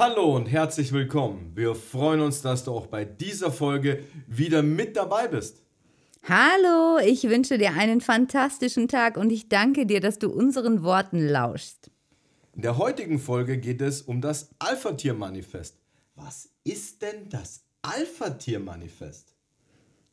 Hallo und herzlich willkommen. Wir freuen uns, dass du auch bei dieser Folge wieder mit dabei bist. Hallo, ich wünsche dir einen fantastischen Tag und ich danke dir, dass du unseren Worten lauschst. In der heutigen Folge geht es um das Alpha-Tier-Manifest. Was ist denn das Alpha-Tier-Manifest?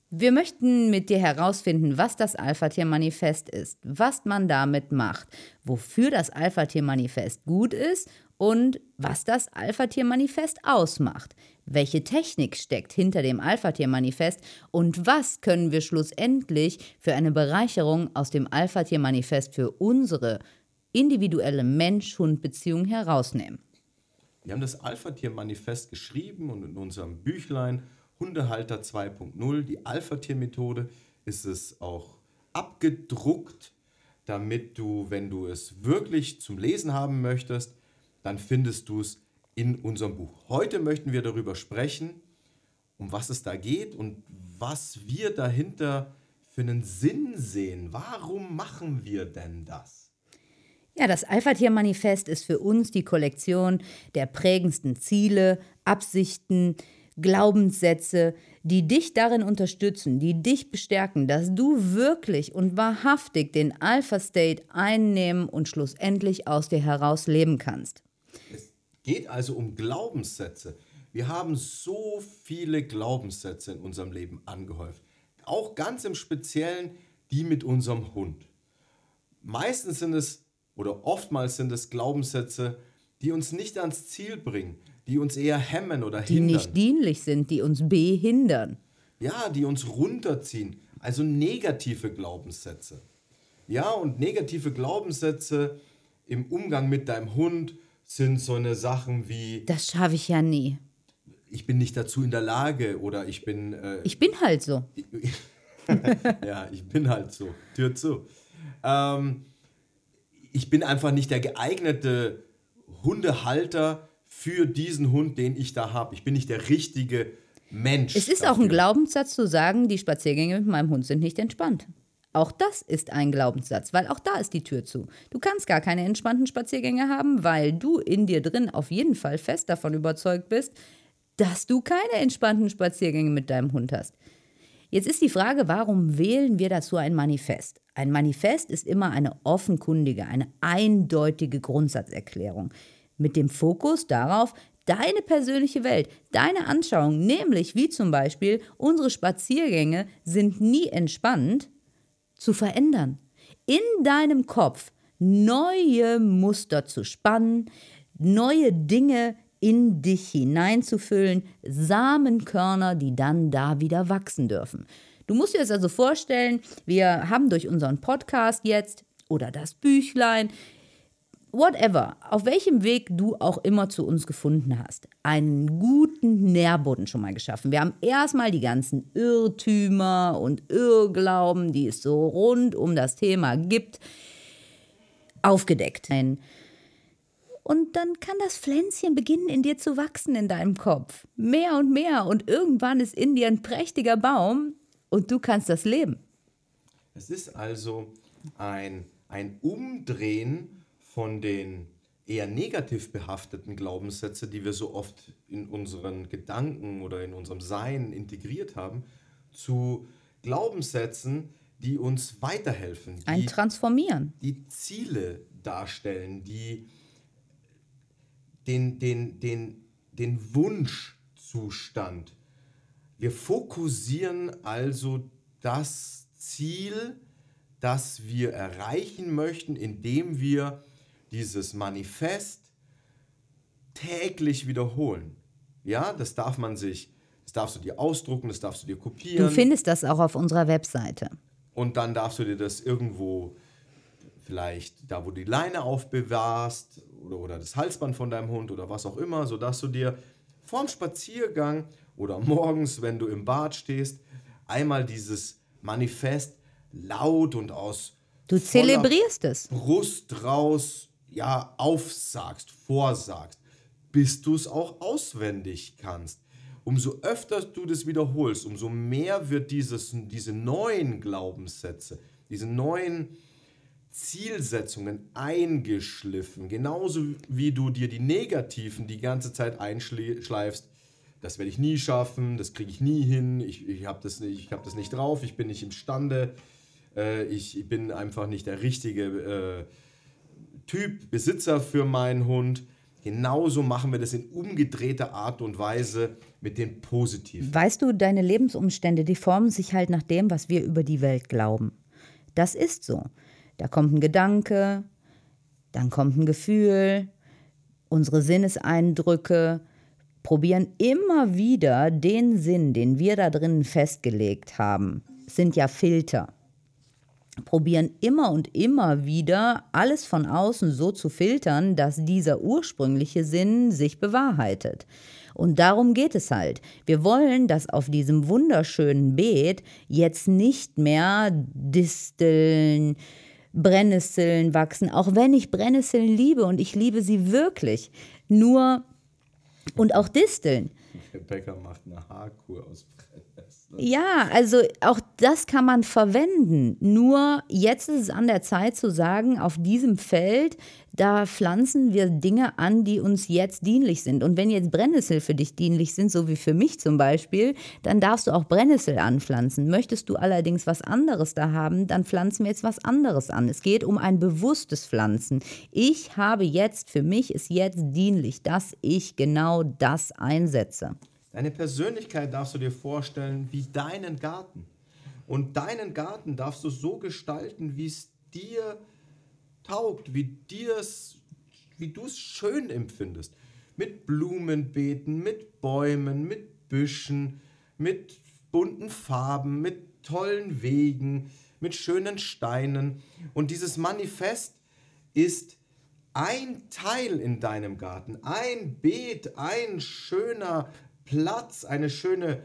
Wir möchten mit dir herausfinden, was das Alpha-Tier-Manifest ist, was man damit macht, wofür das Alpha-Tier-Manifest gut ist und was das Alpha-Tier-Manifest ausmacht. Welche Technik steckt hinter dem Alpha-Tier-Manifest und was können wir schlussendlich für eine Bereicherung aus dem Alpha-Tier-Manifest für unsere individuelle Mensch-Hund-Beziehung herausnehmen? Wir haben das Alpha-Tier-Manifest geschrieben und in unserem Büchlein Hundehalter 2.0, die Alpha-Tier-Methode, ist es auch abgedruckt, damit du, wenn du es wirklich zum Lesen haben möchtest, dann findest du es in unserem Buch. Heute möchten wir darüber sprechen, um was es da geht und was wir dahinter für einen Sinn sehen. Warum machen wir denn das? Ja, das Alpha-Tier-Manifest ist für uns die Kollektion der prägendsten Ziele, Absichten, Glaubenssätze, die dich darin unterstützen, die dich bestärken, dass du wirklich und wahrhaftig den Alpha-State einnehmen und schlussendlich aus dir heraus leben kannst. Es geht also um Glaubenssätze. Wir haben so viele Glaubenssätze in unserem Leben angehäuft. Auch ganz im Speziellen die mit unserem Hund. Meistens sind es oder oftmals sind es Glaubenssätze, die uns nicht ans Ziel bringen, die uns eher hemmen oder die hindern. Die nicht dienlich sind, die uns behindern. Ja, die uns runterziehen. Also negative Glaubenssätze. Ja, und negative Glaubenssätze im Umgang mit deinem Hund sind so eine Sachen wie. Das schaffe ich ja nie. Ich bin nicht dazu in der Lage oder ich bin. Äh, ich bin halt so. ja, ich bin halt so. Tür zu. Ähm, ich bin einfach nicht der geeignete Hundehalter für diesen Hund, den ich da habe. Ich bin nicht der richtige Mensch. Es ist dafür. auch ein Glaubenssatz zu sagen, die Spaziergänge mit meinem Hund sind nicht entspannt. Auch das ist ein Glaubenssatz, weil auch da ist die Tür zu. Du kannst gar keine entspannten Spaziergänge haben, weil du in dir drin auf jeden Fall fest davon überzeugt bist, dass du keine entspannten Spaziergänge mit deinem Hund hast. Jetzt ist die Frage, warum wählen wir dazu ein Manifest? Ein Manifest ist immer eine offenkundige, eine eindeutige Grundsatzerklärung mit dem Fokus darauf, deine persönliche Welt, deine Anschauung, nämlich wie zum Beispiel unsere Spaziergänge sind nie entspannt, zu verändern. In deinem Kopf neue Muster zu spannen, neue Dinge in dich hineinzufüllen, Samenkörner, die dann da wieder wachsen dürfen. Du musst dir das also vorstellen, wir haben durch unseren Podcast jetzt oder das Büchlein, whatever, auf welchem Weg du auch immer zu uns gefunden hast, einen guten Nährboden schon mal geschaffen. Wir haben erstmal die ganzen Irrtümer und Irrglauben, die es so rund um das Thema gibt, aufgedeckt. Und dann kann das Pflänzchen beginnen, in dir zu wachsen in deinem Kopf. Mehr und mehr. Und irgendwann ist in dir ein prächtiger Baum und du kannst das leben. Es ist also ein, ein Umdrehen von den eher negativ behafteten Glaubenssätzen, die wir so oft in unseren Gedanken oder in unserem Sein integriert haben, zu Glaubenssätzen, die uns weiterhelfen. Die, Ein Transformieren. Die Ziele darstellen, die den, den, den, den Wunschzustand. Wir fokussieren also das Ziel, das wir erreichen möchten, indem wir dieses Manifest täglich wiederholen. Ja, das darf man sich, das darfst du dir ausdrucken, das darfst du dir kopieren. Du findest das auch auf unserer Webseite. Und dann darfst du dir das irgendwo, vielleicht da, wo du die Leine aufbewahrst oder, oder das Halsband von deinem Hund oder was auch immer, sodass du dir vorm Spaziergang oder morgens, wenn du im Bad stehst, einmal dieses Manifest laut und aus Du zelebrierst es. Brust raus, ja, aufsagst, vorsagst, bis du es auch auswendig kannst. Umso öfter du das wiederholst, umso mehr wird dieses, diese neuen Glaubenssätze, diese neuen Zielsetzungen eingeschliffen. Genauso wie du dir die negativen die ganze Zeit einschleifst. Das werde ich nie schaffen, das kriege ich nie hin, ich, ich habe das, nicht- ich hab das nicht drauf, ich bin nicht imstande, äh, ich, ich bin einfach nicht der richtige äh, Typ, Besitzer für meinen Hund. Genauso machen wir das in umgedrehter Art und Weise mit den Positiven. Weißt du, deine Lebensumstände, die formen sich halt nach dem, was wir über die Welt glauben. Das ist so. Da kommt ein Gedanke, dann kommt ein Gefühl, unsere Sinneseindrücke probieren immer wieder den Sinn, den wir da drinnen festgelegt haben, sind ja Filter. Probieren immer und immer wieder alles von außen so zu filtern, dass dieser ursprüngliche Sinn sich bewahrheitet. Und darum geht es halt. Wir wollen, dass auf diesem wunderschönen Beet jetzt nicht mehr Disteln, Brennnesseln wachsen, auch wenn ich Brennnesseln liebe und ich liebe sie wirklich. Nur und auch Disteln. Der Bäcker macht eine Haarkur aus Brennnessel. Ja, also auch das kann man verwenden. Nur jetzt ist es an der Zeit zu sagen, auf diesem Feld, da pflanzen wir Dinge an, die uns jetzt dienlich sind. Und wenn jetzt Brennnessel für dich dienlich sind, so wie für mich zum Beispiel, dann darfst du auch Brennnessel anpflanzen. Möchtest du allerdings was anderes da haben, dann pflanzen wir jetzt was anderes an. Es geht um ein bewusstes Pflanzen. Ich habe jetzt, für mich ist jetzt dienlich, dass ich genau das einsetze. Deine Persönlichkeit darfst du dir vorstellen wie deinen Garten. Und deinen Garten darfst du so gestalten, wie es dir taugt, wie dir's, wie du es schön empfindest. Mit Blumenbeeten, mit Bäumen, mit Büschen, mit bunten Farben, mit tollen Wegen, mit schönen Steinen. Und dieses Manifest ist ein Teil in deinem Garten, ein Beet, ein schöner Platz, eine schöne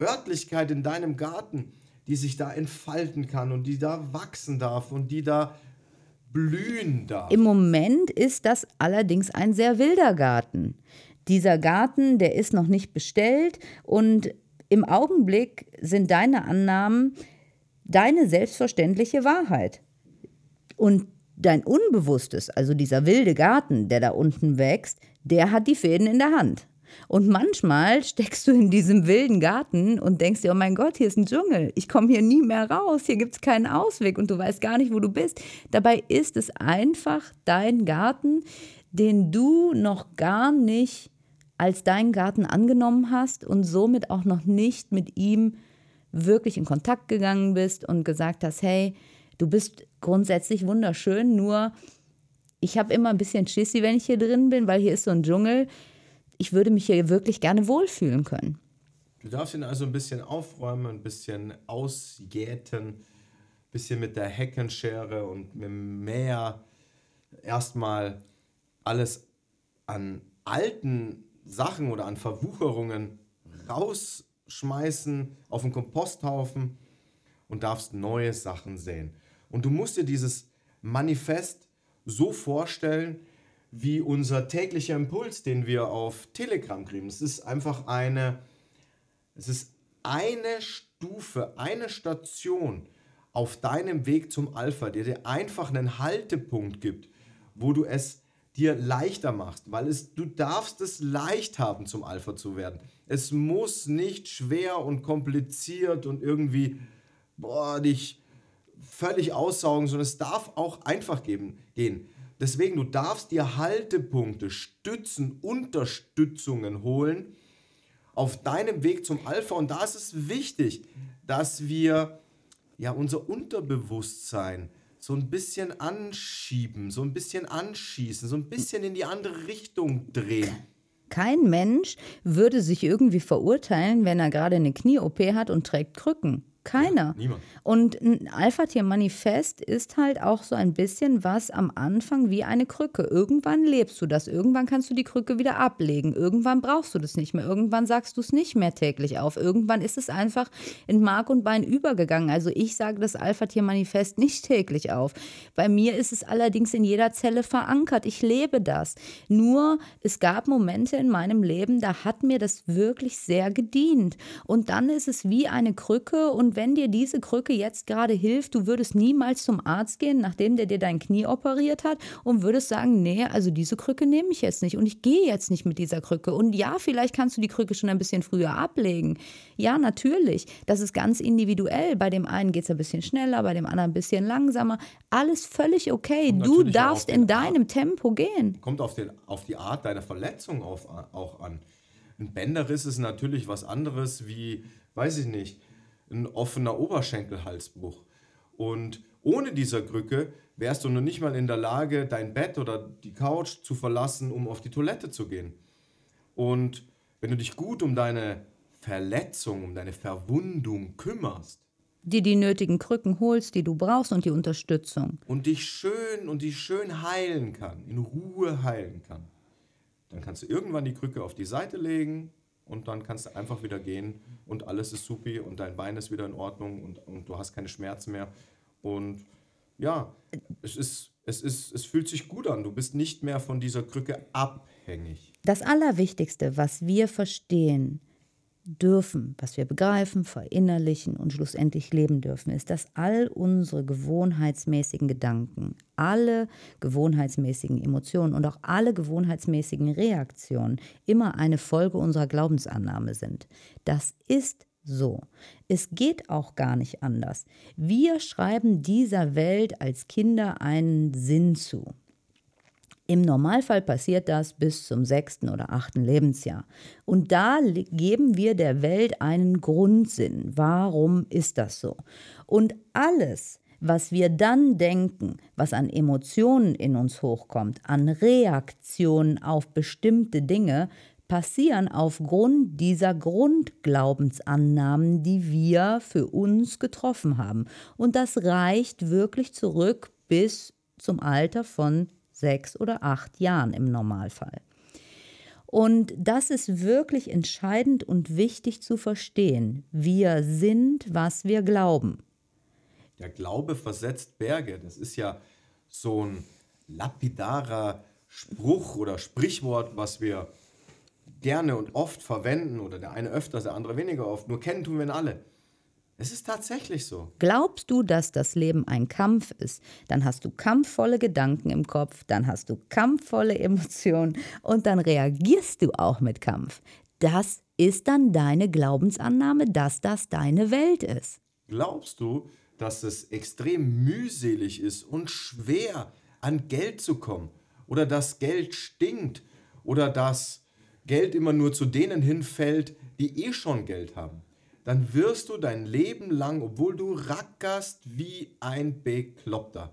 Örtlichkeit in deinem Garten, die sich da entfalten kann und die da wachsen darf und die da blühen darf. Im Moment ist das allerdings ein sehr wilder Garten. Dieser Garten, der ist noch nicht bestellt und im Augenblick sind deine Annahmen deine selbstverständliche Wahrheit. Und dein Unbewusstes, also dieser wilde Garten, der da unten wächst, der hat die Fäden in der Hand. Und manchmal steckst du in diesem wilden Garten und denkst dir, oh mein Gott, hier ist ein Dschungel. Ich komme hier nie mehr raus. Hier gibt es keinen Ausweg und du weißt gar nicht, wo du bist. Dabei ist es einfach dein Garten, den du noch gar nicht als deinen Garten angenommen hast und somit auch noch nicht mit ihm wirklich in Kontakt gegangen bist und gesagt hast, hey, du bist grundsätzlich wunderschön, nur ich habe immer ein bisschen Schissi, wenn ich hier drin bin, weil hier ist so ein Dschungel. Ich würde mich hier wirklich gerne wohlfühlen können. Du darfst ihn also ein bisschen aufräumen, ein bisschen ausjäten, ein bisschen mit der Heckenschere und mit dem Mäher erstmal alles an alten Sachen oder an Verwucherungen rausschmeißen auf den Komposthaufen und darfst neue Sachen sehen. Und du musst dir dieses Manifest so vorstellen, wie unser täglicher Impuls, den wir auf Telegram kriegen. Es ist einfach eine, es ist eine Stufe, eine Station auf deinem Weg zum Alpha, der dir einfach einen Haltepunkt gibt, wo du es dir leichter machst, weil es, du darfst es leicht haben, zum Alpha zu werden. Es muss nicht schwer und kompliziert und irgendwie boah, dich völlig aussaugen, sondern es darf auch einfach geben, gehen. Deswegen, du darfst dir Haltepunkte, Stützen, Unterstützungen holen auf deinem Weg zum Alpha. Und da ist es wichtig, dass wir ja unser Unterbewusstsein so ein bisschen anschieben, so ein bisschen anschießen, so ein bisschen in die andere Richtung drehen. Kein Mensch würde sich irgendwie verurteilen, wenn er gerade eine Knie-OP hat und trägt Krücken. Keiner. niemand. Und ein Alpha-Tier-Manifest ist halt auch so ein bisschen was am Anfang wie eine Krücke. Irgendwann lebst du das, irgendwann kannst du die Krücke wieder ablegen, irgendwann brauchst du das nicht mehr, irgendwann sagst du es nicht mehr täglich auf, irgendwann ist es einfach in Mark und Bein übergegangen. Also ich sage das Alpha-Tier-Manifest nicht täglich auf. Bei mir ist es allerdings in jeder Zelle verankert. Ich lebe das. Nur es gab Momente in meinem Leben, da hat mir das wirklich sehr gedient. Und dann ist es wie eine Krücke und wenn dir diese Krücke jetzt gerade hilft, du würdest niemals zum Arzt gehen, nachdem der dir dein Knie operiert hat und würdest sagen, nee, also diese Krücke nehme ich jetzt nicht und ich gehe jetzt nicht mit dieser Krücke. Und ja, vielleicht kannst du die Krücke schon ein bisschen früher ablegen. Ja, natürlich. Das ist ganz individuell. Bei dem einen geht es ein bisschen schneller, bei dem anderen ein bisschen langsamer. Alles völlig okay. Und Du darfst in deinem Tempo gehen. Kommt auf, den, auf die Art deiner Verletzung auf, auch an. Ein Bänderriss ist natürlich was anderes wie, weiß ich nicht, ein offener Oberschenkelhalsbruch. Und ohne dieser Krücke wärst du noch nicht mal in der Lage, dein Bett oder die Couch zu verlassen, um auf die Toilette zu gehen. Und wenn du dich gut um deine Verletzung, um deine Verwundung kümmerst Dir die nötigen Krücken holst, die du brauchst und die Unterstützung. und dich schön und dich schön heilen kann, in Ruhe heilen kann, dann kannst du irgendwann die Krücke auf die Seite legen und dann kannst du einfach wieder gehen und alles ist supi und dein Bein ist wieder in Ordnung und, und du hast keine Schmerzen mehr. Und ja, es ist, es ist, es fühlt sich gut an. Du bist nicht mehr von dieser Krücke abhängig. Das Allerwichtigste, was wir verstehen dürfen, was wir begreifen, verinnerlichen und schlussendlich leben dürfen, ist, dass all unsere gewohnheitsmäßigen Gedanken, alle gewohnheitsmäßigen Emotionen und auch alle gewohnheitsmäßigen Reaktionen immer eine Folge unserer Glaubensannahme sind. Das ist so. Es geht auch gar nicht anders. Wir schreiben dieser Welt als Kinder einen Sinn zu. Im Normalfall passiert das bis zum sechsten oder achten Lebensjahr. Und da geben wir der Welt einen Grundsinn. Warum ist das so? Und alles, was wir dann denken, was an Emotionen in uns hochkommt, an Reaktionen auf bestimmte Dinge, passieren aufgrund dieser Grundglaubensannahmen, die wir für uns getroffen haben. Und das reicht wirklich zurück bis zum Alter von sechs oder acht Jahren im Normalfall. Und das ist wirklich entscheidend und wichtig zu verstehen. Wir sind, was wir glauben. Der Glaube versetzt Berge. Das ist ja so ein lapidarer Spruch oder Sprichwort, was wir gerne und oft verwenden oder der eine öfters, der andere weniger oft. Nur kennen tun wir ihn alle. Es ist tatsächlich so. Glaubst du, dass das Leben ein Kampf ist, dann hast du kampfvolle Gedanken im Kopf, dann hast du kampfvolle Emotionen und dann reagierst du auch mit Kampf. Das ist dann deine Glaubensannahme, dass das deine Welt ist. Glaubst du, dass es extrem mühselig ist und schwer an Geld zu kommen? Oder dass Geld stinkt? Oder dass Geld immer nur zu denen hinfällt, die eh schon Geld haben? Dann wirst du dein Leben lang, obwohl du rackerst wie ein Bekloppter,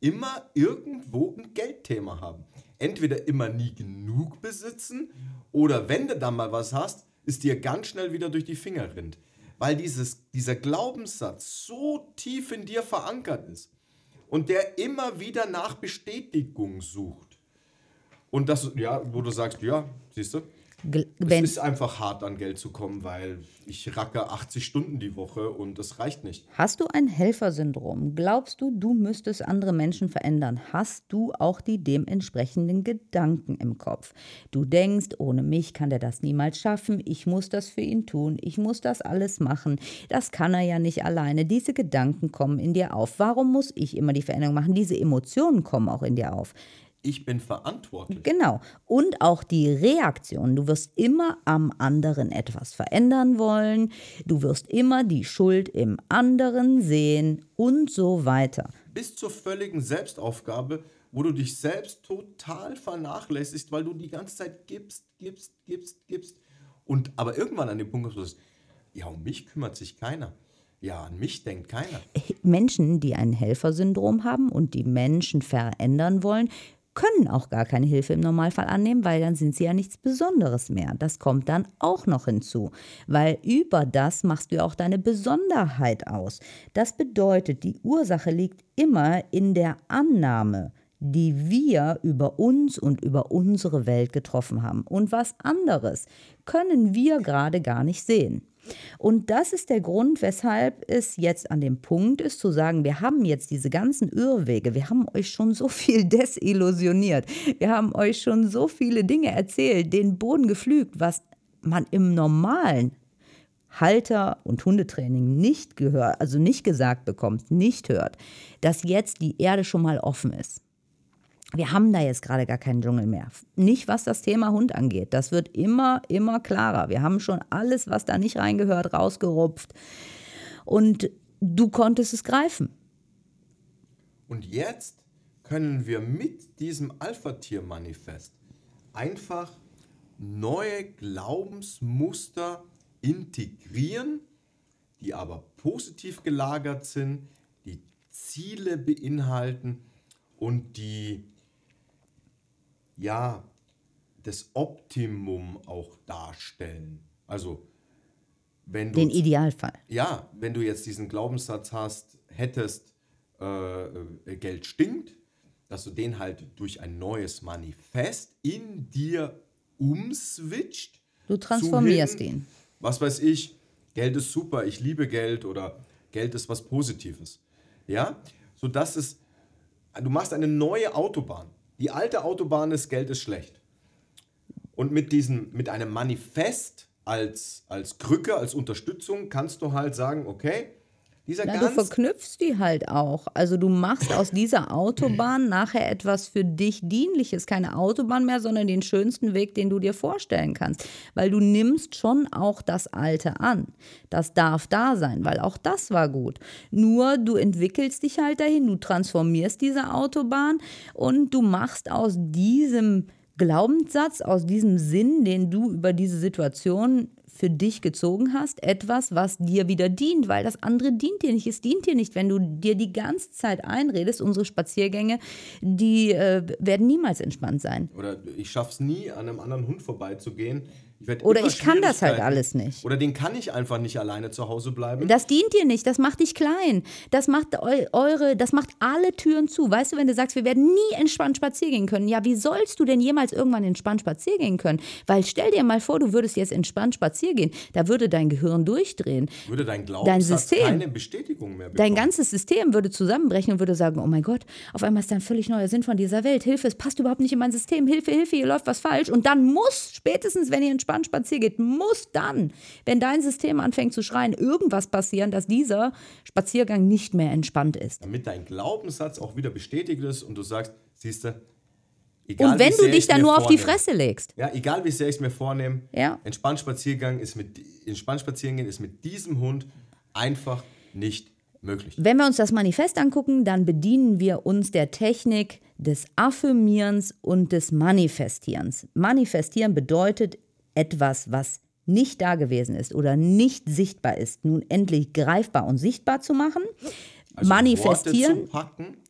immer irgendwo ein Geldthema haben. Entweder immer nie genug besitzen oder wenn du dann mal was hast, ist dir ganz schnell wieder durch die Finger rinnt. Weil dieses, dieser Glaubenssatz so tief in dir verankert ist und der immer wieder nach Bestätigung sucht. Und das, ja, wo du sagst, ja, siehst du, Gl- es Wenn, ist einfach hart an Geld zu kommen, weil ich racke 80 Stunden die Woche und das reicht nicht. Hast du ein Helfersyndrom? Glaubst du, du müsstest andere Menschen verändern? Hast du auch die dementsprechenden Gedanken im Kopf? Du denkst, ohne mich kann der das niemals schaffen, ich muss das für ihn tun, ich muss das alles machen, das kann er ja nicht alleine. Diese Gedanken kommen in dir auf. Warum muss ich immer die Veränderung machen? Diese Emotionen kommen auch in dir auf. Ich bin verantwortlich. Genau. Und auch die Reaktion. Du wirst immer am anderen etwas verändern wollen. Du wirst immer die Schuld im anderen sehen und so weiter. Bis zur völligen Selbstaufgabe, wo du dich selbst total vernachlässigst, weil du die ganze Zeit gibst, gibst, gibst, gibst. Und aber irgendwann an dem Punkt kommst du, sagst, ja, um mich kümmert sich keiner. Ja, an mich denkt keiner. Menschen, die ein Helfersyndrom haben und die Menschen verändern wollen, können auch gar keine Hilfe im Normalfall annehmen, weil dann sind sie ja nichts Besonderes mehr. Das kommt dann auch noch hinzu, weil über das machst du ja auch deine Besonderheit aus. Das bedeutet, die Ursache liegt immer in der Annahme, die wir über uns und über unsere Welt getroffen haben. Und was anderes können wir gerade gar nicht sehen. Und das ist der Grund, weshalb es jetzt an dem Punkt ist, zu sagen, wir haben jetzt diese ganzen Irrwege, wir haben euch schon so viel desillusioniert, wir haben euch schon so viele Dinge erzählt, den Boden geflügt, was man im normalen Halter- und Hundetraining nicht gehört, also nicht gesagt bekommt, nicht hört, dass jetzt die Erde schon mal offen ist wir haben da jetzt gerade gar keinen Dschungel mehr. Nicht was das Thema Hund angeht. Das wird immer, immer klarer. Wir haben schon alles, was da nicht reingehört, rausgerupft. Und du konntest es greifen. Und jetzt können wir mit diesem Alpha-Tier-Manifest einfach neue Glaubensmuster integrieren, die aber positiv gelagert sind, die Ziele beinhalten und die ja, das Optimum auch darstellen. Also, wenn du. Den Idealfall. Ja, wenn du jetzt diesen Glaubenssatz hast, hättest, äh, äh, Geld stinkt, dass du den halt durch ein neues Manifest in dir umswitcht. Du transformierst hin, ihn. Was weiß ich, Geld ist super, ich liebe Geld oder Geld ist was Positives. Ja, sodass es, du machst eine neue Autobahn. Die alte Autobahn ist, Geld ist schlecht. Und mit, diesem, mit einem Manifest als, als Krücke, als Unterstützung kannst du halt sagen, okay, dieser Na, du verknüpfst die halt auch. Also du machst aus dieser Autobahn nachher etwas für dich Dienliches. Keine Autobahn mehr, sondern den schönsten Weg, den du dir vorstellen kannst. Weil du nimmst schon auch das Alte an. Das darf da sein, weil auch das war gut. Nur du entwickelst dich halt dahin, du transformierst diese Autobahn und du machst aus diesem Glaubenssatz, aus diesem Sinn, den du über diese Situation für dich gezogen hast, etwas, was dir wieder dient, weil das andere dient dir nicht. Es dient dir nicht, wenn du dir die ganze Zeit einredest, unsere Spaziergänge, die äh, werden niemals entspannt sein. Oder ich schaffe es nie, an einem anderen Hund vorbeizugehen, oder ich kann das halt alles nicht. Oder den kann ich einfach nicht alleine zu Hause bleiben. Das dient dir nicht, das macht dich klein. Das macht eu eure, das macht alle Türen zu. Weißt du, wenn du sagst, wir werden nie entspannt spazieren gehen können, ja, wie sollst du denn jemals irgendwann entspannt spazieren gehen können? Weil stell dir mal vor, du würdest jetzt entspannt spazieren gehen, da würde dein Gehirn durchdrehen. Würde dein Glaubenssatz dein System, keine Bestätigung mehr bekommen. Dein ganzes System würde zusammenbrechen und würde sagen, oh mein Gott, auf einmal ist da ein völlig neuer Sinn von dieser Welt. Hilfe, es passt überhaupt nicht in mein System. Hilfe, Hilfe, hier läuft was falsch. Und dann muss, spätestens wenn ihr entspannt spazieren geht, muss dann, wenn dein System anfängt zu schreien, irgendwas passieren, dass dieser Spaziergang nicht mehr entspannt ist. Damit dein Glaubenssatz auch wieder bestätigt ist und du sagst, siehst du, Egal, und wenn du dich dann nur vornehme. auf die Fresse legst. Ja, egal wie sehr ich es mir vornehme, ja. entspannt Spaziergang ist mit entspannt spazieren gehen ist mit diesem Hund einfach nicht möglich. Wenn wir uns das Manifest angucken, dann bedienen wir uns der Technik des Affirmierens und des Manifestierens. Manifestieren bedeutet etwas, was nicht da gewesen ist oder nicht sichtbar ist, nun endlich greifbar und sichtbar zu machen. Also manifestieren.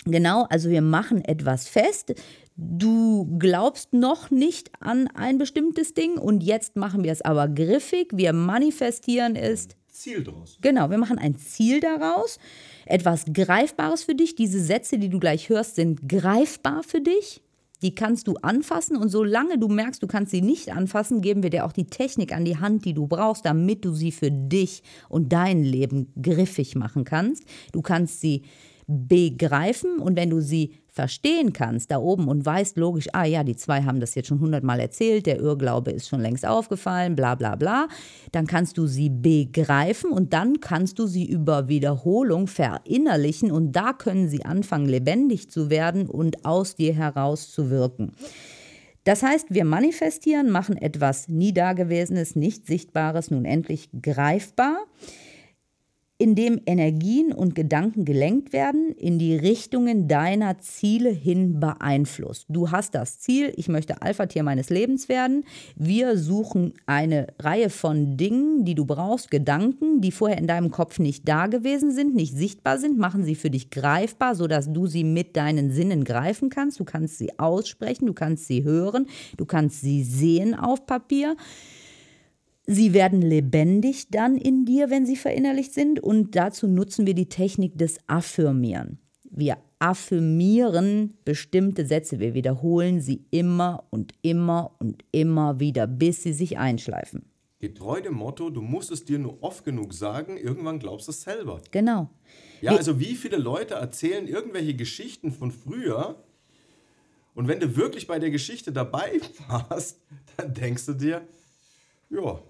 Genau, also wir machen etwas fest. Du glaubst noch nicht an ein bestimmtes Ding und jetzt machen wir es aber griffig. Wir manifestieren ist. Ziel daraus. Genau, wir machen ein Ziel daraus. Etwas Greifbares für dich. Diese Sätze, die du gleich hörst, sind greifbar für dich. Die kannst du anfassen und solange du merkst, du kannst sie nicht anfassen, geben wir dir auch die Technik an die Hand, die du brauchst, damit du sie für dich und dein Leben griffig machen kannst. Du kannst sie begreifen und wenn du sie verstehen kannst da oben und weißt logisch, ah ja, die zwei haben das jetzt schon hundertmal erzählt, der Irrglaube ist schon längst aufgefallen, bla bla bla, dann kannst du sie begreifen und dann kannst du sie über Wiederholung verinnerlichen und da können sie anfangen lebendig zu werden und aus dir heraus zu wirken. Das heißt, wir manifestieren, machen etwas nie Dagewesenes, nicht Sichtbares nun endlich greifbar in dem Energien und Gedanken gelenkt werden, in die Richtungen deiner Ziele hin beeinflusst. Du hast das Ziel, ich möchte Alpha-Tier meines Lebens werden. Wir suchen eine Reihe von Dingen, die du brauchst, Gedanken, die vorher in deinem Kopf nicht da gewesen sind, nicht sichtbar sind, machen sie für dich greifbar, sodass du sie mit deinen Sinnen greifen kannst. Du kannst sie aussprechen, du kannst sie hören, du kannst sie sehen auf Papier. Sie werden lebendig dann in dir, wenn sie verinnerlicht sind. Und dazu nutzen wir die Technik des Affirmieren. Wir affirmieren bestimmte Sätze. Wir wiederholen sie immer und immer und immer wieder, bis sie sich einschleifen. Getreu dem Motto, du musst es dir nur oft genug sagen, irgendwann glaubst du es selber. Genau. Ja, also wie viele Leute erzählen irgendwelche Geschichten von früher und wenn du wirklich bei der Geschichte dabei warst, dann denkst du dir, ja,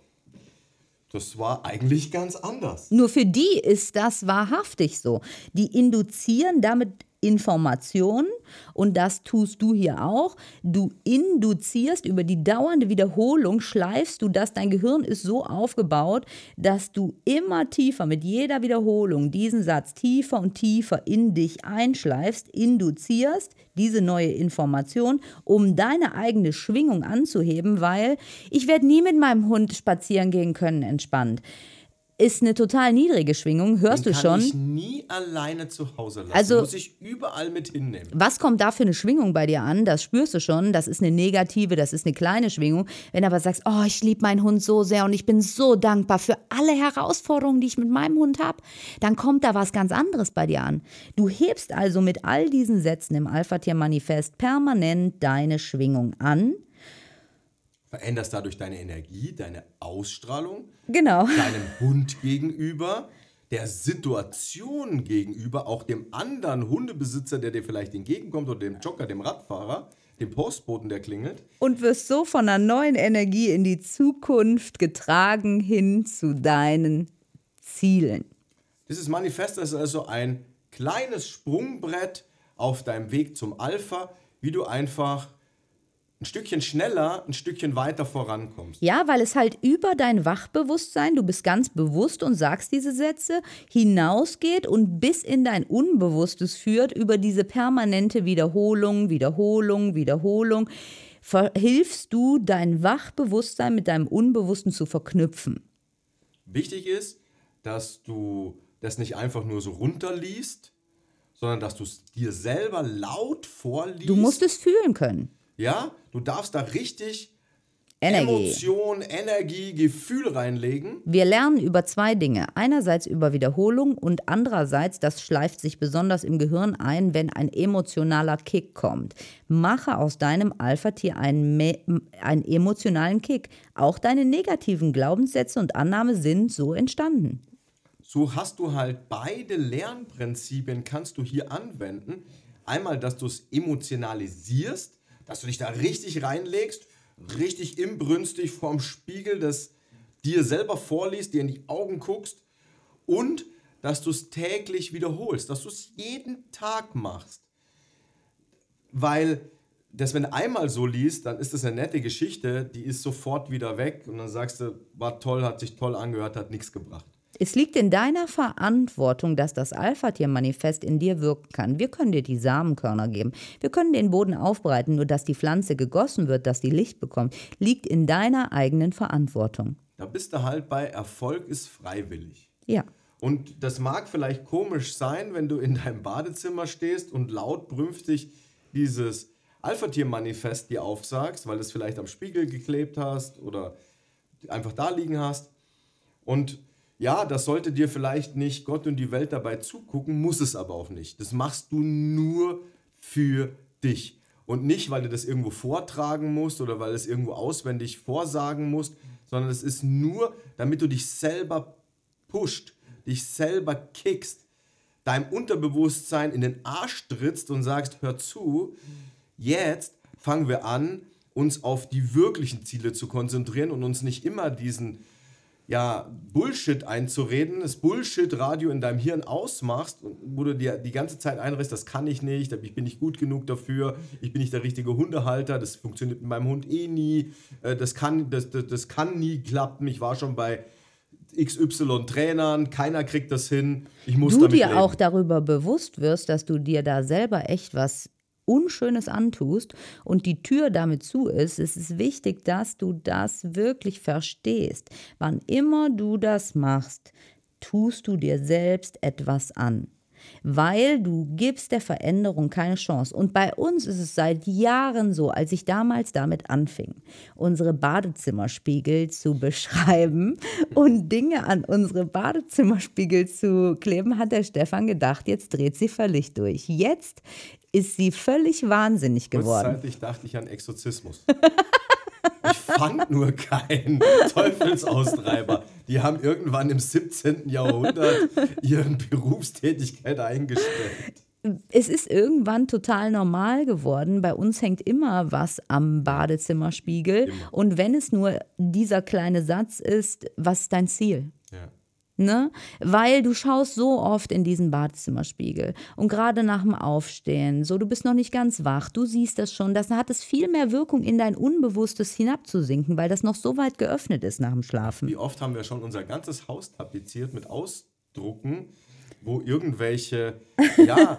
das war eigentlich ganz anders. Nur für die ist das wahrhaftig so. Die induzieren damit Informationen und das tust du hier auch. Du induzierst über die dauernde Wiederholung, schleifst du das. Dein Gehirn ist so aufgebaut, dass du immer tiefer mit jeder Wiederholung diesen Satz tiefer und tiefer in dich einschleifst, induzierst diese neue Information, um deine eigene Schwingung anzuheben, weil ich werde nie mit meinem Hund spazieren gehen können entspannt ist eine total niedrige Schwingung, hörst Den du schon. kann ich nie alleine zu Hause lassen. Also- muss ich überall mit hinnehmen. Was kommt da für eine Schwingung bei dir an? Das spürst du schon. Das ist eine negative, das ist eine kleine Schwingung. Wenn du aber sagst, oh, ich liebe meinen Hund so sehr und ich bin so dankbar für alle Herausforderungen, die ich mit meinem Hund habe, dann kommt da was ganz anderes bei dir an. Du hebst also mit all diesen Sätzen im Alpha-Tier-Manifest permanent deine Schwingung an. Veränderst dadurch deine Energie, deine Ausstrahlung, Genau. deinem Hund gegenüber, der Situation gegenüber, auch dem anderen Hundebesitzer, der dir vielleicht entgegenkommt, oder dem Jogger, dem Radfahrer, dem Postboten, der klingelt. Und wirst so von einer neuen Energie in die Zukunft getragen hin zu deinen Zielen. Dieses Manifest ist also ein kleines Sprungbrett auf deinem Weg zum Alpha, wie du einfach ein Stückchen schneller, ein Stückchen weiter vorankommst. Ja, weil es halt über dein Wachbewusstsein, du bist ganz bewusst und sagst diese Sätze, hinausgeht und bis in dein Unbewusstes führt über diese permanente Wiederholung, Wiederholung, Wiederholung. Verhilfst du dein Wachbewusstsein mit deinem Unbewussten zu verknüpfen. Wichtig ist, dass du das nicht einfach nur so runterliest, sondern dass du es dir selber laut vorliest. Du musst es fühlen können. Ja, du darfst da richtig Energie. Emotion, Energie, Gefühl reinlegen. Wir lernen über zwei Dinge. Einerseits über Wiederholung und andererseits, das schleift sich besonders im Gehirn ein, wenn ein emotionaler Kick kommt. Mache aus deinem Alpha-Tier einen, einen emotionalen Kick. Auch deine negativen Glaubenssätze und Annahme sind so entstanden. So hast du halt beide Lernprinzipien kannst du hier anwenden. Einmal, dass du es emotionalisierst, dass du dich da richtig reinlegst, richtig imbrünstig vorm Spiegel das dir selber vorliest, dir in die Augen guckst und dass du es täglich wiederholst, dass du es jeden Tag machst. Weil das, wenn du einmal so liest, dann ist das eine nette Geschichte, die ist sofort wieder weg und dann sagst du, war toll, hat sich toll angehört, hat nichts gebracht. Es liegt in deiner Verantwortung, dass das Alpha-Tier-Manifest in dir wirken kann. Wir können dir die Samenkörner geben. Wir können den Boden aufbereiten, nur dass die Pflanze gegossen wird, dass die Licht bekommt, liegt in deiner eigenen Verantwortung. Da bist du halt bei Erfolg ist freiwillig. Ja. Und das mag vielleicht komisch sein, wenn du in deinem Badezimmer stehst und laut brünftig dieses Alpha-Tier-Manifest dir aufsagst, weil du es vielleicht am Spiegel geklebt hast oder einfach da liegen hast. Und ja, das sollte dir vielleicht nicht Gott und die Welt dabei zugucken, muss es aber auch nicht. Das machst du nur für dich. Und nicht, weil du das irgendwo vortragen musst oder weil du es irgendwo auswendig vorsagen musst, sondern es ist nur, damit du dich selber pusht, dich selber kickst, deinem Unterbewusstsein in den Arsch trittst und sagst, hör zu, jetzt fangen wir an, uns auf die wirklichen Ziele zu konzentrieren und uns nicht immer diesen ja, Bullshit einzureden, das Bullshit-Radio in deinem Hirn ausmachst, wo du dir die ganze Zeit einredest, das kann ich nicht, ich bin nicht gut genug dafür, ich bin nicht der richtige Hundehalter, das funktioniert mit meinem Hund eh nie, äh, das kann, das, das, das kann nie klappen. Ich war schon bei XY Trainern, keiner kriegt das hin. Ich muss du dir leben. auch darüber bewusst wirst, dass du dir da selber echt was Unschönes antust und die Tür damit zu ist, es ist wichtig, dass du das wirklich verstehst. Wann immer du das machst, tust du dir selbst etwas an. Weil du gibst der Veränderung keine Chance. Und bei uns ist es seit Jahren so, als ich damals damit anfing, unsere Badezimmerspiegel zu beschreiben und Dinge an unsere Badezimmerspiegel zu kleben, hat der Stefan gedacht, jetzt dreht sie völlig durch. Jetzt ist sie völlig wahnsinnig geworden. Kurzzeitig dachte ich an Exorzismus. ich fand nur keinen Teufelsaustreiber. Die haben irgendwann im 17. Jahrhundert ihre Berufstätigkeit eingestellt. es ist irgendwann total normal geworden. Bei uns hängt immer was am Badezimmerspiegel. Und wenn es nur dieser kleine Satz ist, was ist dein Ziel? Ne? Weil du schaust so oft in diesen Badezimmerspiegel und gerade nach dem Aufstehen, so du bist noch nicht ganz wach, du siehst das schon, das hat es viel mehr Wirkung in dein Unbewusstes hinabzusinken, weil das noch so weit geöffnet ist nach dem Schlafen. Wie oft haben wir schon unser ganzes Haus tapeziert mit Ausdrucken, wo irgendwelche ja,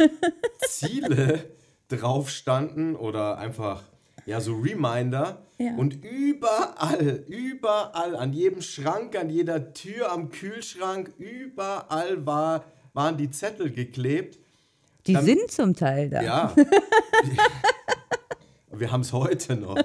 Ziele drauf standen oder einfach ja, so Reminder. Ja. Und überall, überall, an jedem Schrank, an jeder Tür, am Kühlschrank, überall war, waren die Zettel geklebt. Die Dann- sind zum Teil da. Ja. Wir haben es heute noch.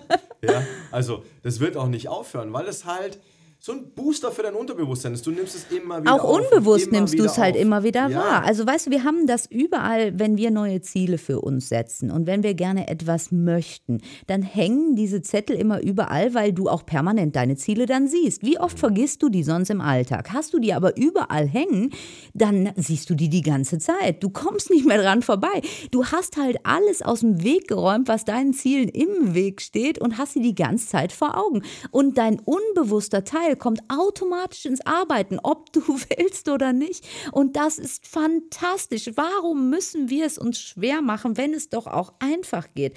Ja, also das wird auch nicht aufhören, weil es halt so ein Booster für dein Unterbewusstsein ist. Du nimmst es immer wieder Auch unbewusst nimmst du es halt auf. immer wieder ja. wahr. Also weißt du, wir haben das überall, wenn wir neue Ziele für uns setzen und wenn wir gerne etwas möchten, dann hängen diese Zettel immer überall, weil du auch permanent deine Ziele dann siehst. Wie oft vergisst du die sonst im Alltag? Hast du die aber überall hängen, dann siehst du die die ganze Zeit. Du kommst nicht mehr dran vorbei. Du hast halt alles aus dem Weg geräumt, was deinen Zielen im Weg steht und hast sie die ganze Zeit vor Augen. Und dein unbewusster Teil kommt automatisch ins Arbeiten, ob du willst oder nicht. Und das ist fantastisch. Warum müssen wir es uns schwer machen, wenn es doch auch einfach geht?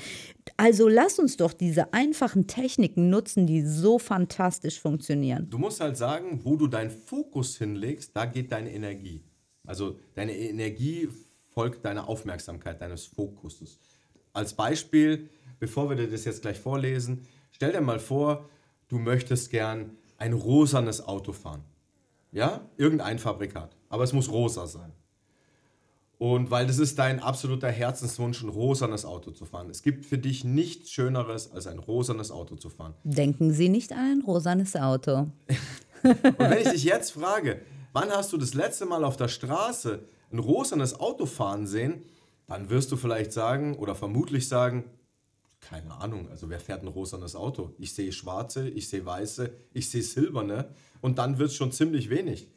Also lass uns doch diese einfachen Techniken nutzen, die so fantastisch funktionieren. Du musst halt sagen, wo du deinen Fokus hinlegst, da geht deine Energie. Also deine Energie folgt deiner Aufmerksamkeit, deines Fokuses. Als Beispiel, bevor wir dir das jetzt gleich vorlesen, stell dir mal vor, du möchtest gern ein rosanes Auto fahren. Ja? Irgendein Fabrikat. Aber es muss rosa sein. Und weil das ist dein absoluter Herzenswunsch, ein rosanes Auto zu fahren. Es gibt für dich nichts Schöneres, als ein rosanes Auto zu fahren. Denken Sie nicht an ein rosanes Auto. Und wenn ich dich jetzt frage, wann hast du das letzte Mal auf der Straße ein rosanes Auto fahren sehen, dann wirst du vielleicht sagen oder vermutlich sagen, keine Ahnung, also wer fährt ein rosanes Auto? Ich sehe schwarze, ich sehe weiße, ich sehe silberne und dann wird es schon ziemlich wenig.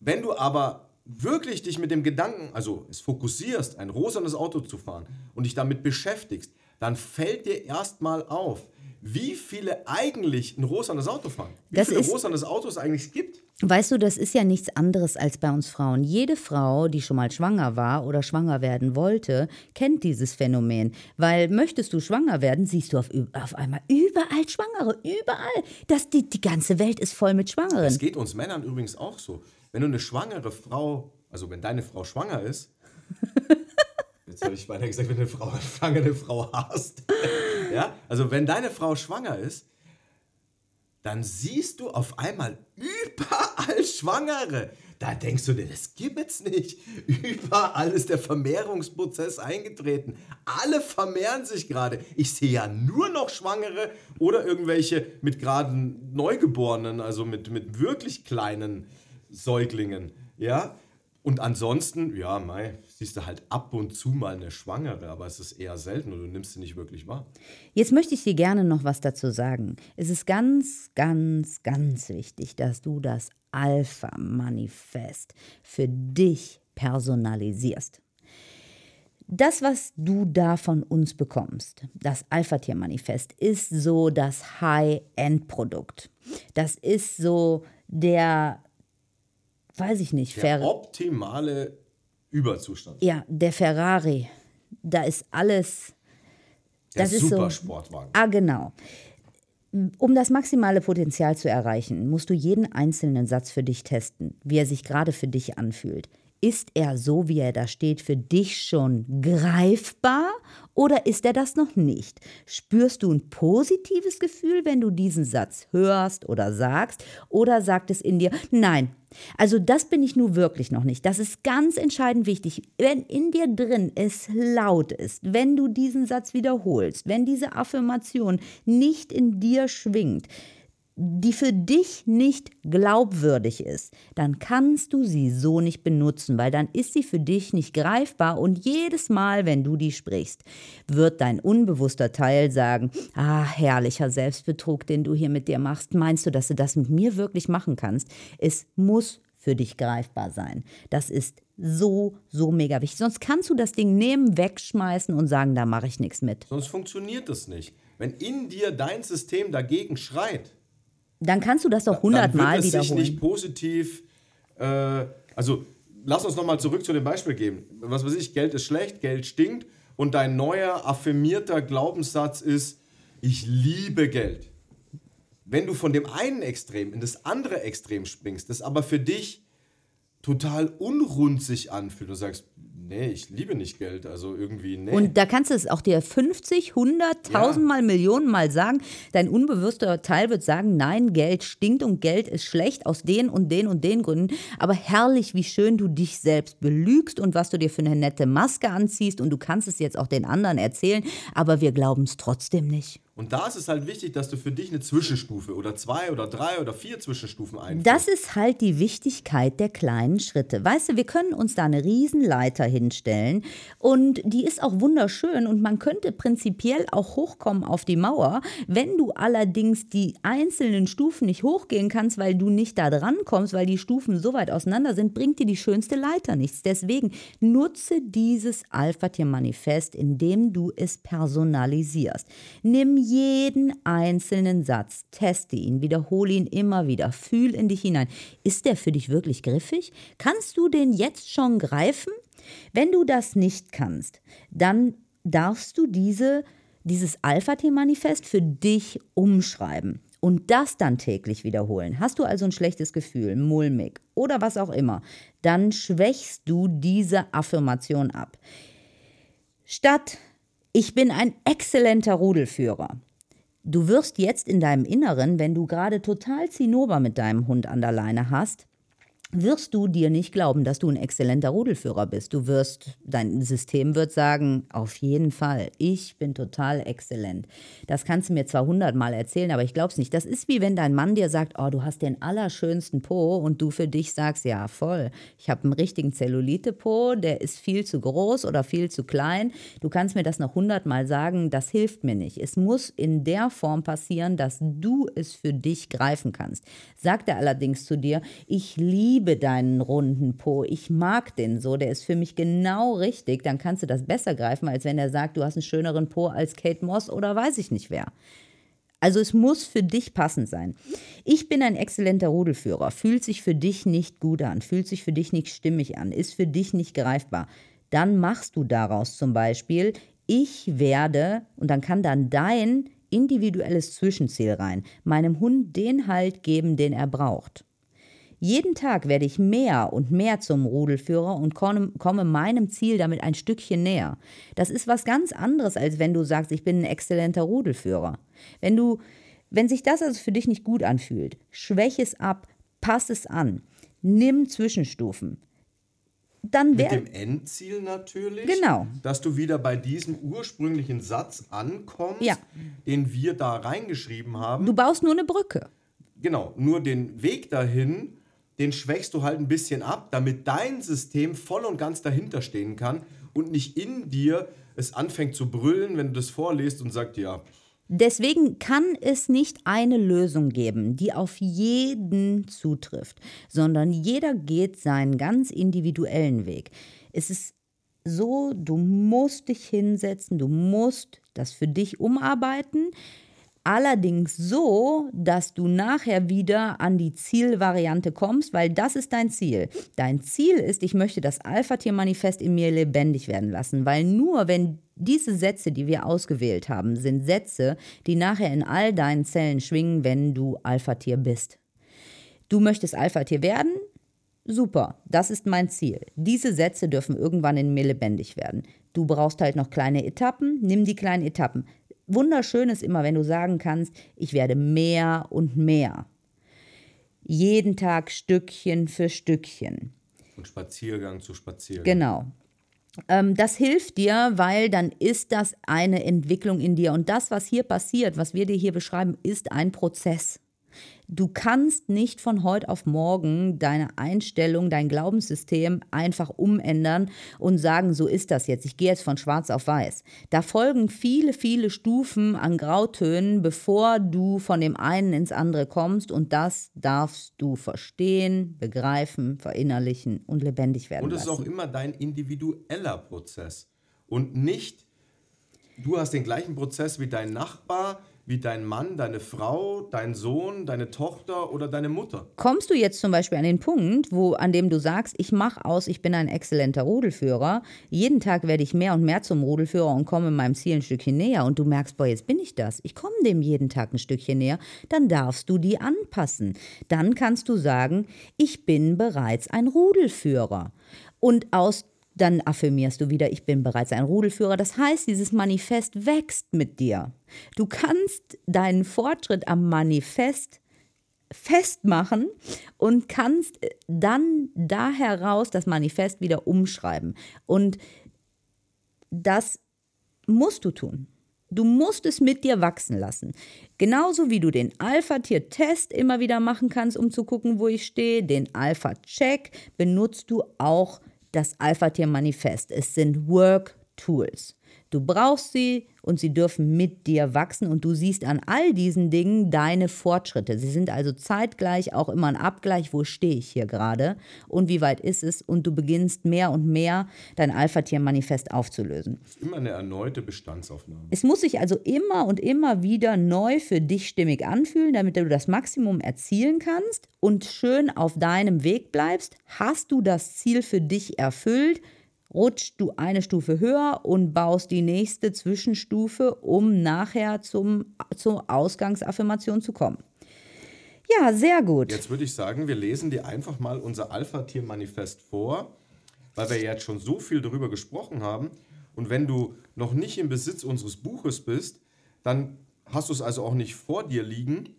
Wenn du aber wirklich dich mit dem Gedanken, also es fokussierst, ein rosanes Auto zu fahren und dich damit beschäftigst, dann fällt dir erstmal auf, wie viele eigentlich ein rosanes Auto fahren. Wie Das viele ist- rosanes Autos es eigentlich gibt. Weißt du, das ist ja nichts anderes als bei uns Frauen. Jede Frau, die schon mal schwanger war oder schwanger werden wollte, kennt dieses Phänomen. Weil möchtest du schwanger werden, siehst du auf, auf einmal überall Schwangere, überall. Das, die, die ganze Welt ist voll mit Es Schwangeren. geht uns Männern übrigens auch so. Wenn du eine schwangere Frau, also wenn deine Frau schwanger ist, jetzt habe ich beinahe gesagt, wenn du eine Frau, schwangere Frau hast, ja, also wenn deine Frau schwanger ist, dann siehst du auf einmal überall Schwangere. Da denkst du dir, das gibt's nicht. Überall ist der Vermehrungsprozess eingetreten. Alle vermehren sich gerade. Ich sehe ja nur noch Schwangere oder irgendwelche mit gerade Neugeborenen, also mit, mit wirklich kleinen Säuglingen. Ja? Und ansonsten, ja, mei, siehst du halt ab und zu mal eine Schwangere, aber es ist eher selten und du nimmst sie nicht wirklich wahr. Jetzt möchte ich dir gerne noch was dazu sagen. Es ist ganz, ganz, ganz wichtig, dass du das Alpha-Manifest für dich personalisierst. Das, was du da von uns bekommst, das Alpha-Tier-Manifest, ist so das High-End-Produkt. Das ist so der, weiß ich nicht, Der Fer optimale Überzustand. ja, der Ferrari. Da ist alles. Der Das ist so. Supersportwagen. Ah, genau. Um das maximale Potenzial zu erreichen, musst du jeden einzelnen Satz für dich testen, wie er sich gerade für dich anfühlt. Ist er so, wie er da steht, für dich schon greifbar oder ist er das noch nicht? Spürst du ein positives Gefühl, wenn du diesen Satz hörst oder sagst? Oder sagt es in dir, nein, also das bin ich nun wirklich noch nicht. Das ist ganz entscheidend wichtig. Wenn in dir drin es laut ist, wenn du diesen Satz wiederholst, wenn diese Affirmation nicht in dir schwingt, die für dich nicht glaubwürdig ist, dann kannst du sie so nicht benutzen, weil dann ist sie für dich nicht greifbar und jedes Mal, wenn du die sprichst, wird dein unbewusster Teil sagen, ah, herrlicher Selbstbetrug, den du hier mit dir machst, meinst du, dass du das mit mir wirklich machen kannst? Es muss für dich greifbar sein. Das ist so, so mega wichtig. Sonst kannst du das Ding nehmen, wegschmeißen und sagen, da mache ich nichts mit. Sonst funktioniert das nicht. Wenn in dir dein System dagegen schreit, dann kannst du das doch hundertmal wiederholen. Sich nicht positiv, äh, also lass uns nochmal zurück zu dem Beispiel gehen. Was weiß ich, Geld ist schlecht, Geld stinkt und dein neuer affirmierter Glaubenssatz ist, ich liebe Geld. Wenn du von dem einen Extrem in das andere Extrem springst, das aber für dich total unrund sich anfühlt, du sagst, nee, ich liebe nicht Geld, also irgendwie, nee. Und da kannst du es auch dir 50, 100, 1000 ja. Mal, Millionen Mal sagen. Dein unbewusster Teil wird sagen, nein, Geld stinkt und Geld ist schlecht aus den und den und den Gründen. Aber herrlich, wie schön du dich selbst belügst und was du dir für eine nette Maske anziehst und du kannst es jetzt auch den anderen erzählen, aber wir glauben es trotzdem nicht. Und da ist es halt wichtig, dass du für dich eine Zwischenstufe oder zwei oder drei oder vier Zwischenstufen einführst. Das ist halt die Wichtigkeit der kleinen Schritte. Weißt du, wir können uns da eine Riesenleiter hinstellen und die ist auch wunderschön und man könnte prinzipiell auch hochkommen auf die Mauer. Wenn du allerdings die einzelnen Stufen nicht hochgehen kannst, weil du nicht da dran kommst, weil die Stufen so weit auseinander sind, bringt dir die schönste Leiter nichts. Deswegen nutze dieses Alpha-Tier-Manifest, indem du es personalisierst. Nimm jeden einzelnen Satz, teste ihn, wiederhole ihn immer wieder, fühl in dich hinein. Ist der für dich wirklich griffig? Kannst du den jetzt schon greifen? Wenn du das nicht kannst, dann darfst du diese, dieses Alpha-T-Manifest für dich umschreiben und das dann täglich wiederholen. Hast du also ein schlechtes Gefühl, mulmig oder was auch immer, dann schwächst du diese Affirmation ab. Statt ich bin ein exzellenter Rudelführer. Du wirst jetzt in deinem Inneren, wenn du gerade total Zinnober mit deinem Hund an der Leine hast, wirst du dir nicht glauben, dass du ein exzellenter Rudelführer bist. Du wirst, dein System wird sagen, auf jeden Fall, ich bin total exzellent. Das kannst du mir zwar hundertmal erzählen, aber ich glaube es nicht. Das ist wie wenn dein Mann dir sagt, oh, du hast den allerschönsten Po und du für dich sagst, ja, voll, ich habe einen richtigen Zellulite-Po, der ist viel zu groß oder viel zu klein. Du kannst mir das noch hundertmal sagen, das hilft mir nicht. Es muss in der Form passieren, dass du es für dich greifen kannst. Sagt er allerdings zu dir, ich liebe liebe deinen runden Po, ich mag den so, der ist für mich genau richtig, dann kannst du das besser greifen, als wenn er sagt, du hast einen schöneren Po als Kate Moss oder weiß ich nicht wer. Also es muss für dich passend sein. Ich bin ein exzellenter Rudelführer, fühlt sich für dich nicht gut an, fühlt sich für dich nicht stimmig an, ist für dich nicht greifbar. Dann machst du daraus zum Beispiel, ich werde, und dann kann dann dein individuelles Zwischenziel rein, meinem Hund den Halt geben, den er braucht. Jeden Tag werde ich mehr und mehr zum Rudelführer und komme meinem Ziel damit ein Stückchen näher. Das ist was ganz anderes, als wenn du sagst, ich bin ein exzellenter Rudelführer. Wenn du, wenn sich das also für dich nicht gut anfühlt, schwäche es ab, pass es an, nimm Zwischenstufen. Dann Mit dem Endziel natürlich, genau. dass du wieder bei diesem ursprünglichen Satz ankommst, ja. den wir da reingeschrieben haben. Du baust nur eine Brücke. Genau, nur den Weg dahin den schwächst du halt ein bisschen ab, damit dein System voll und ganz dahinter stehen kann und nicht in dir es anfängt zu brüllen, wenn du das vorliest und sagt, ja. Deswegen kann es nicht eine Lösung geben, die auf jeden zutrifft, sondern jeder geht seinen ganz individuellen Weg. Es ist so, du musst dich hinsetzen, du musst das für dich umarbeiten. Allerdings so, dass du nachher wieder an die Zielvariante kommst, weil das ist dein Ziel. Dein Ziel ist, ich möchte das Alpha-Tier-Manifest in mir lebendig werden lassen, weil nur wenn Diese Sätze, die wir ausgewählt haben, sind Sätze, die nachher in all deinen Zellen schwingen, wenn du Alpha-Tier bist. Du möchtest Alpha-Tier werden? Super, das ist mein Ziel. Diese Sätze dürfen irgendwann in mir lebendig werden. Du brauchst halt noch kleine Etappen, nimm die kleinen Etappen. Wunderschön ist immer, wenn du sagen kannst, ich werde mehr und mehr. Jeden Tag Stückchen für Stückchen. Von Spaziergang zu Spaziergang. Genau. Ähm, das hilft dir, weil dann ist das eine Entwicklung in dir. Und das, was hier passiert, was wir dir hier beschreiben, ist ein Prozess. Du kannst nicht von heute auf morgen deine Einstellung, dein Glaubenssystem einfach umändern und sagen, so ist das jetzt. Ich gehe jetzt von schwarz auf weiß. Da folgen viele, viele Stufen an Grautönen, bevor du von dem einen ins andere kommst. Und das darfst du verstehen, begreifen, verinnerlichen und lebendig werden. Und es ist auch immer dein individueller Prozess. Und nicht, du hast den gleichen Prozess wie dein Nachbar, wie dein Mann, deine Frau, dein Sohn, deine Tochter oder deine Mutter. Kommst du jetzt zum Beispiel an den Punkt, wo, an dem du sagst, ich mache aus, ich bin ein exzellenter Rudelführer, jeden Tag werde ich mehr und mehr zum Rudelführer und komme meinem Ziel ein Stückchen näher und du merkst, boah, jetzt bin ich das, ich komme dem jeden Tag ein Stückchen näher, dann darfst du die anpassen. Dann kannst du sagen, ich bin bereits ein Rudelführer. Und aus dann affirmierst du wieder, ich bin bereits ein Rudelführer. Das heißt, dieses Manifest wächst mit dir. Du kannst deinen Fortschritt am Manifest festmachen und kannst dann da heraus das Manifest wieder umschreiben. Und das musst du tun. Du musst es mit dir wachsen lassen. Genauso wie du den Alpha-Tier-Test immer wieder machen kannst, um zu gucken, wo ich stehe, den Alpha-Check benutzt du auch das Alpha-Tier-Manifest. Es sind Work-Tools. Du brauchst sie und sie dürfen mit dir wachsen und du siehst an all diesen Dingen deine Fortschritte. Sie sind also zeitgleich auch immer ein Abgleich, wo stehe ich hier gerade und wie weit ist es und du beginnst mehr und mehr dein Alpha-Tier-Manifest aufzulösen. Das ist immer eine erneute Bestandsaufnahme. Es muss sich also immer und immer wieder neu für dich stimmig anfühlen, damit du das Maximum erzielen kannst und schön auf deinem Weg bleibst. Hast du das Ziel für dich erfüllt? Rutschst du eine Stufe höher und baust die nächste Zwischenstufe, um nachher zum, zur Ausgangsaffirmation zu kommen. Ja, sehr gut. Jetzt würde ich sagen, wir lesen dir einfach mal unser Alpha-Tier-Manifest vor, weil wir jetzt schon so viel darüber gesprochen haben. Und wenn du noch nicht im Besitz unseres Buches bist, dann hast du es also auch nicht vor dir liegen.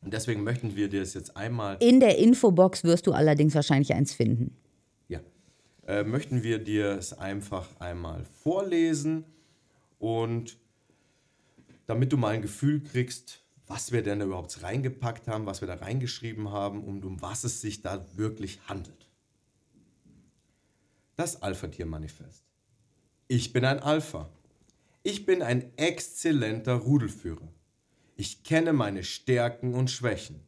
Und deswegen möchten wir dir es jetzt einmal. In der Infobox wirst du allerdings wahrscheinlich eins finden äh, möchten wir dir es einfach einmal vorlesen und damit du mal ein Gefühl kriegst, was wir denn da überhaupt reingepackt haben, was wir da reingeschrieben haben und um was es sich da wirklich handelt. Das Alpha-Tier-Manifest. Ich bin ein Alpha. Ich bin ein exzellenter Rudelführer. Ich kenne meine Stärken und Schwächen.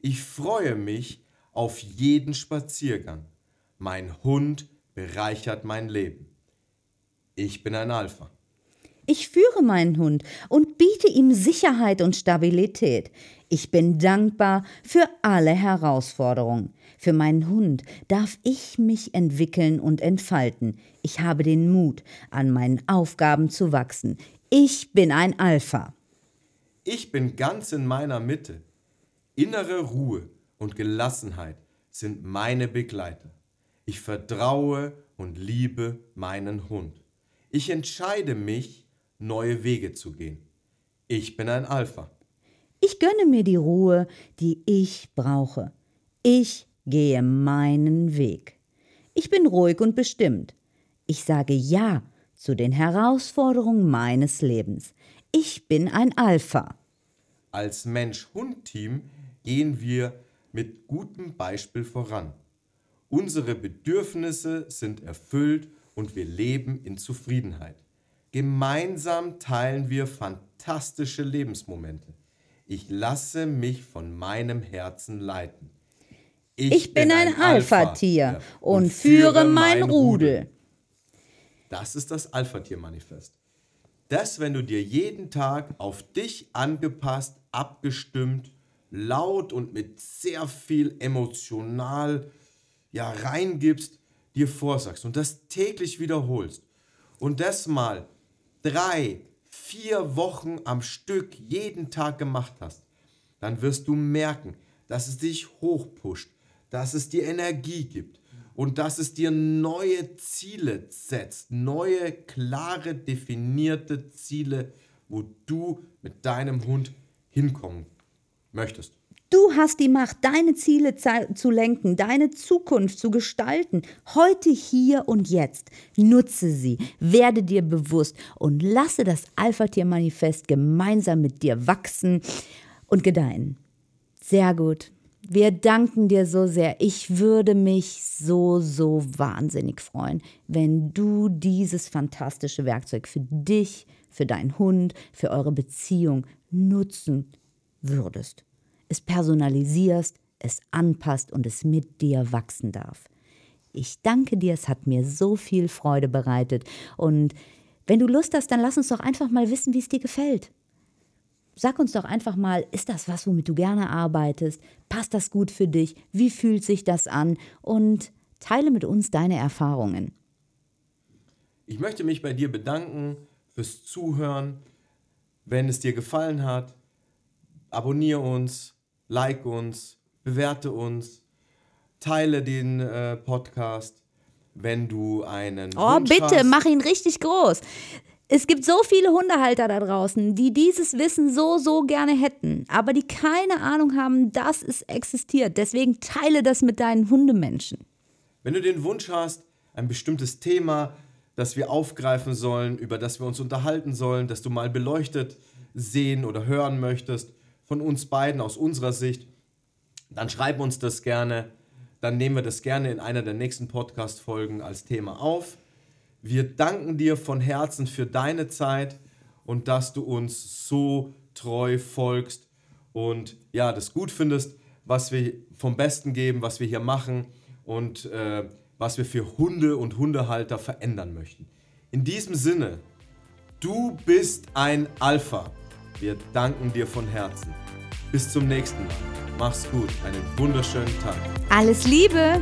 Ich freue mich auf jeden Spaziergang. Mein Hund bereichert mein Leben. Ich bin ein Alpha. Ich führe meinen Hund und biete ihm Sicherheit und Stabilität. Ich bin dankbar für alle Herausforderungen. Für meinen Hund darf ich mich entwickeln und entfalten. Ich habe den Mut, an meinen Aufgaben zu wachsen. Ich bin ein Alpha. Ich bin ganz in meiner Mitte. Innere Ruhe und Gelassenheit sind meine Begleiter. Ich vertraue und liebe meinen Hund. Ich entscheide mich, neue Wege zu gehen. Ich bin ein Alpha. Ich gönne mir die Ruhe, die ich brauche. Ich gehe meinen Weg. Ich bin ruhig und bestimmt. Ich sage Ja zu den Herausforderungen meines Lebens. Ich bin ein Alpha. Als Mensch-Hund-Team gehen wir mit gutem Beispiel voran. Unsere Bedürfnisse sind erfüllt und wir leben in Zufriedenheit. Gemeinsam teilen wir fantastische Lebensmomente. Ich lasse mich von meinem Herzen leiten. Ich, ich bin, bin, ein, ein Alpha-Tier Alpha und, und, führe mein Rudel. Das ist das Alpha-Tier-Manifest. Das, wenn du dir jeden Tag auf dich angepasst, abgestimmt, laut und mit sehr viel emotional ja reingibst, dir vorsagst und das täglich wiederholst und das mal drei, vier Wochen am Stück jeden Tag gemacht hast, dann wirst du merken, dass es dich hochpusht, dass es dir Energie gibt und dass es dir neue Ziele setzt, neue, klare, definierte Ziele, wo du mit deinem Hund hinkommen möchtest. Du hast die Macht, deine Ziele zu lenken, deine Zukunft zu gestalten. Heute, hier und jetzt. Nutze sie, werde dir bewusst und lasse das Alpha-Tier-Manifest gemeinsam mit dir wachsen und gedeihen. Sehr gut. Wir danken dir so sehr. Ich würde mich so, so wahnsinnig freuen, wenn du dieses fantastische Werkzeug für dich, für deinen Hund, für eure Beziehung nutzen würdest es personalisierst, es anpasst und es mit dir wachsen darf. Ich danke dir, es hat mir so viel Freude bereitet. Und wenn du Lust hast, dann lass uns doch einfach mal wissen, wie es dir gefällt. Sag uns doch einfach mal, ist das was, womit du gerne arbeitest? Passt das gut für dich? Wie fühlt sich das an? Und teile mit uns deine Erfahrungen. Ich möchte mich bei dir bedanken fürs Zuhören. Wenn es dir gefallen hat, abonniere uns, like uns, bewerte uns, teile den äh, Podcast, wenn du einen. Oh, Wunsch bitte, hast. mach ihn richtig groß. Es gibt so viele Hundehalter da draußen, die dieses Wissen so, so gerne hätten, aber die keine Ahnung haben, dass es existiert. Deswegen teile das mit deinen Hundemenschen. Wenn du den Wunsch hast, ein bestimmtes Thema, das wir aufgreifen sollen, über das wir uns unterhalten sollen, das du mal beleuchtet sehen oder hören möchtest, von uns beiden aus unserer Sicht, dann schreib uns das gerne. Dann nehmen wir das gerne in einer der nächsten Podcast-Folgen als Thema auf. Wir danken dir von Herzen für deine Zeit und dass du uns so treu folgst und ja, das gut findest, was wir vom Besten geben, was wir hier machen und äh, was wir für Hunde und Hundehalter verändern möchten. In diesem Sinne, du bist ein Alpha. Wir danken dir von Herzen. Bis zum nächsten Mal. Mach's gut. Einen wunderschönen Tag. Alles Liebe!